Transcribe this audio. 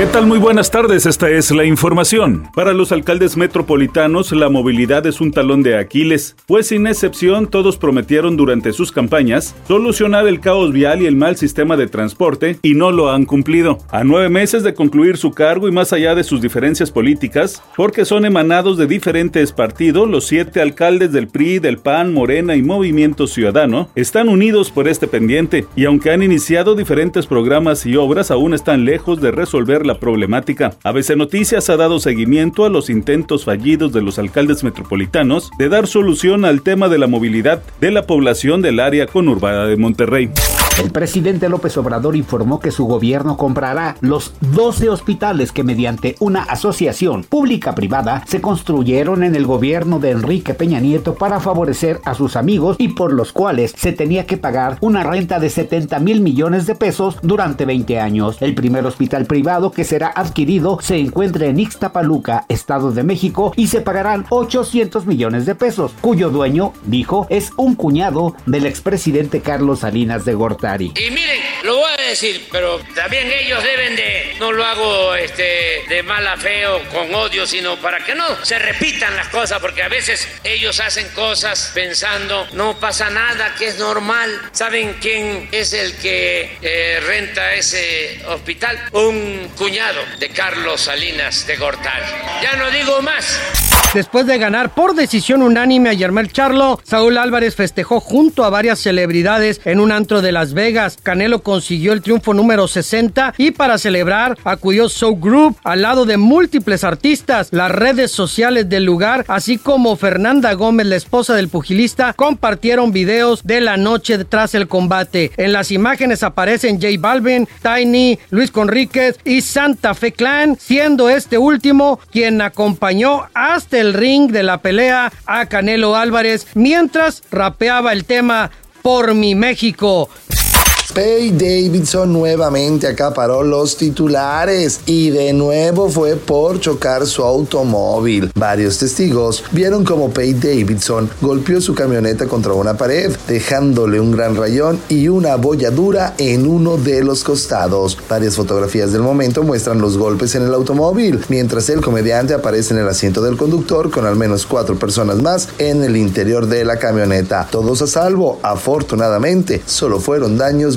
¿Qué tal? Muy buenas tardes, esta es la información. Para los alcaldes metropolitanos, la movilidad es un talón de Aquiles, pues sin excepción todos prometieron durante sus campañas solucionar el caos vial y el mal sistema de transporte y no lo han cumplido. A nueve meses de concluir su cargo y más allá de sus diferencias políticas, porque son emanados de diferentes partidos, los siete alcaldes del PRI, del PAN, Morena y Movimiento Ciudadano están unidos por este pendiente y aunque han iniciado diferentes programas y obras, aún están lejos de resolver la problemática. ABC Noticias ha dado seguimiento a los intentos fallidos de los alcaldes metropolitanos de dar solución al tema de la movilidad de la población del área conurbada de Monterrey. El presidente López Obrador informó que su gobierno comprará los 12 hospitales que mediante una asociación pública-privada se construyeron en el gobierno de Enrique Peña Nieto para favorecer a sus amigos y por los cuales se tenía que pagar una renta de 70 mil millones de pesos durante 20 años. El primer hospital privado que será adquirido se encuentra en Ixtapaluca, Estado de México, y se pagarán 800 millones de pesos, cuyo dueño, dijo, es un cuñado del expresidente Carlos Salinas de Gortari. Y miren, lo voy a decir, pero también ellos deben de, no lo hago este, de mala fe o con odio, sino para que no se repitan las cosas, porque a veces ellos hacen cosas pensando, no pasa nada, que es normal. ¿Saben quién es el que eh, renta ese hospital? Un cuñado de Carlos Salinas de Gortal. Ya no digo más. Después de ganar por decisión unánime a Yermel Charlo, Saúl Álvarez festejó junto a varias celebridades en un antro de Las Vegas. Canelo consiguió el triunfo número 60 y para celebrar acudió Soul Group al lado de múltiples artistas. Las redes sociales del lugar, así como Fernanda Gómez, la esposa del pugilista, compartieron videos de la noche tras el combate. En las imágenes aparecen J Balvin, Tiny, Luis Conríquez y Santa Fe Clan, siendo este último quien acompañó hasta el ring de la pelea a Canelo Álvarez mientras rapeaba el tema Por mi México. Pay Davidson nuevamente acaparó los titulares y de nuevo fue por chocar su automóvil. Varios testigos vieron como Pay Davidson golpeó su camioneta contra una pared, dejándole un gran rayón y una bolladura en uno de los costados. Varias fotografías del momento muestran los golpes en el automóvil, mientras el comediante aparece en el asiento del conductor con al menos cuatro personas más en el interior de la camioneta. Todos a salvo, afortunadamente, solo fueron daños